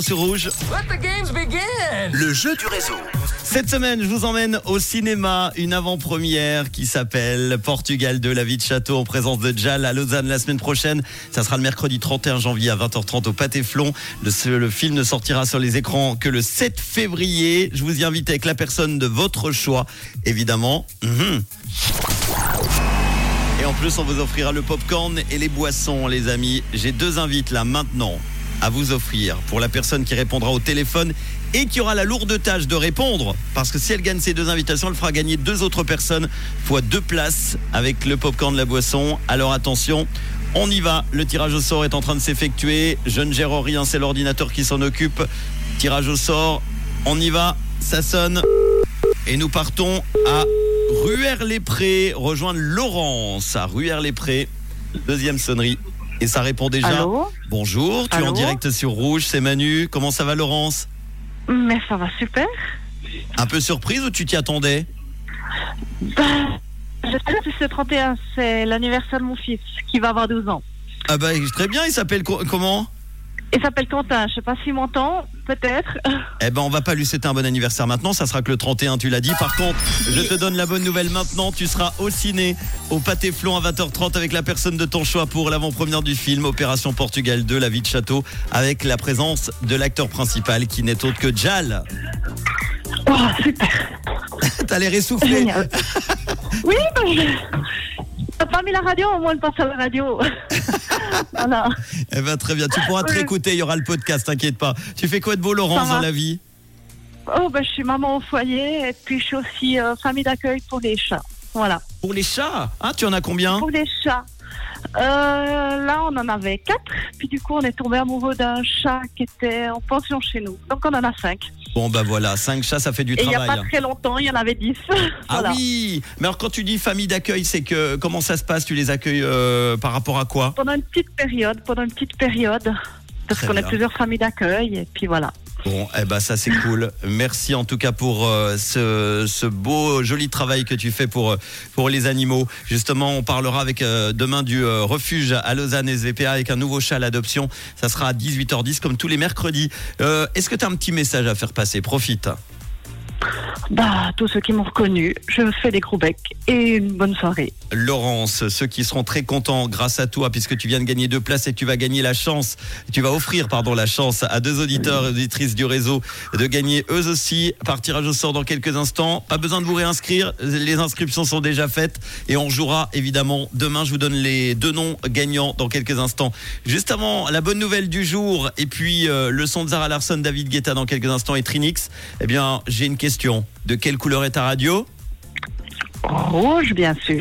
sur Rouge. Let the games begin. Le jeu du réseau. Cette semaine, je vous emmène au cinéma, une avant-première qui s'appelle Portugal de la vie de château en présence de Jal à Lausanne la semaine prochaine. Ça sera le mercredi 31 janvier à 20h30 au Pâté Flon. Le, le film ne sortira sur les écrans que le 7 février. Je vous y invite avec la personne de votre choix, évidemment. Mhm. Et en plus, on vous offrira le popcorn et les boissons, les amis. J'ai deux invites là maintenant à vous offrir pour la personne qui répondra au téléphone et qui aura la lourde tâche de répondre. Parce que si elle gagne ces deux invitations, elle fera gagner deux autres personnes, fois deux places avec le popcorn de la boisson. Alors attention. On y va, le tirage au sort est en train de s'effectuer. Je ne gère rien, c'est l'ordinateur qui s'en occupe. Tirage au sort, on y va, ça sonne. Et nous partons à Ruère-les-Prés, rejoindre Laurence à Ruère-les-Prés. Deuxième sonnerie. Et ça répond déjà. Allô Bonjour, tu es en direct sur Rouge, c'est Manu. Comment ça va Laurence? Mais ça va super. Un peu surprise ou tu t'y attendais? Bah, J'espère que ce 31, c'est l'anniversaire de mon fils qui va avoir 12 ans. Ah bah très bien, il s'appelle co- comment? Il s'appelle Quentin, je sais pas s'il m'entend, peut-être. Eh ben on va pas lui souhaiter un bon anniversaire maintenant, ça sera que le 31 tu l'as dit. Par contre, je te donne la bonne nouvelle maintenant, tu seras au ciné au Pâté Flon à 20h30 avec la personne de ton choix pour l'avant-première du film Opération Portugal 2, La vie de château avec la présence de l'acteur principal qui n'est autre que Jal. Oh, super. T'as l'air essoufflé. Oui, bah. T'as pas mis la radio, au moins passe à la radio. voilà. Eh ben très bien, tu pourras te réécouter, il y aura le podcast, t'inquiète pas. Tu fais quoi de beau Laurence dans la vie? Oh, bah, je suis maman au foyer et puis je suis aussi euh, famille d'accueil pour les chats. Voilà. Pour les chats? Ah, tu en as combien? Pour les chats. Euh, là, on en avait quatre. Puis du coup, on est tombé amoureux d'un chat qui était en pension chez nous. Donc, on en a cinq. Bon bah voilà, 5 chats, ça fait du Et il n'y a travail. pas très longtemps, il y en avait dix. Ah voilà. oui Mais alors quand tu dis famille d'accueil, c'est que comment ça se passe? Tu les accueilles euh, par rapport à quoi? Pendant une petite période, pendant une petite période. Parce qu'on bien. plusieurs familles d'accueil. Et puis voilà. Bon, eh ben ça c'est cool. Merci en tout cas pour euh, ce, beau joli travail que tu fais pour euh, pour les animaux. Justement, on parlera avec euh, demain du refuge à Lausanne SVPA avec un nouveau chat à l'adoption. Ça sera à 18h10 comme tous les mercredis. Est-ce que tu as un petit message à faire passer? Profite. Bah, tous ceux qui m'ont reconnu, je fais des gros becs et une bonne soirée. Laurence, ceux qui seront très contents grâce à toi, puisque tu viens de gagner deux places et tu vas gagner la chance, tu vas offrir, pardon, la chance à deux auditeurs et auditrices du réseau de gagner eux aussi par tirage au sort dans quelques instants. Pas besoin de vous réinscrire, les inscriptions sont déjà faites et on jouera évidemment demain. Je vous donne les deux noms gagnants dans quelques instants. Juste avant, la bonne nouvelle du jour et puis euh, le son de Zara Larson, David Guetta dans quelques instants et Trinix. Eh bien, j'ai une question. De quelle couleur est ta radio? Rouge, bien sûr.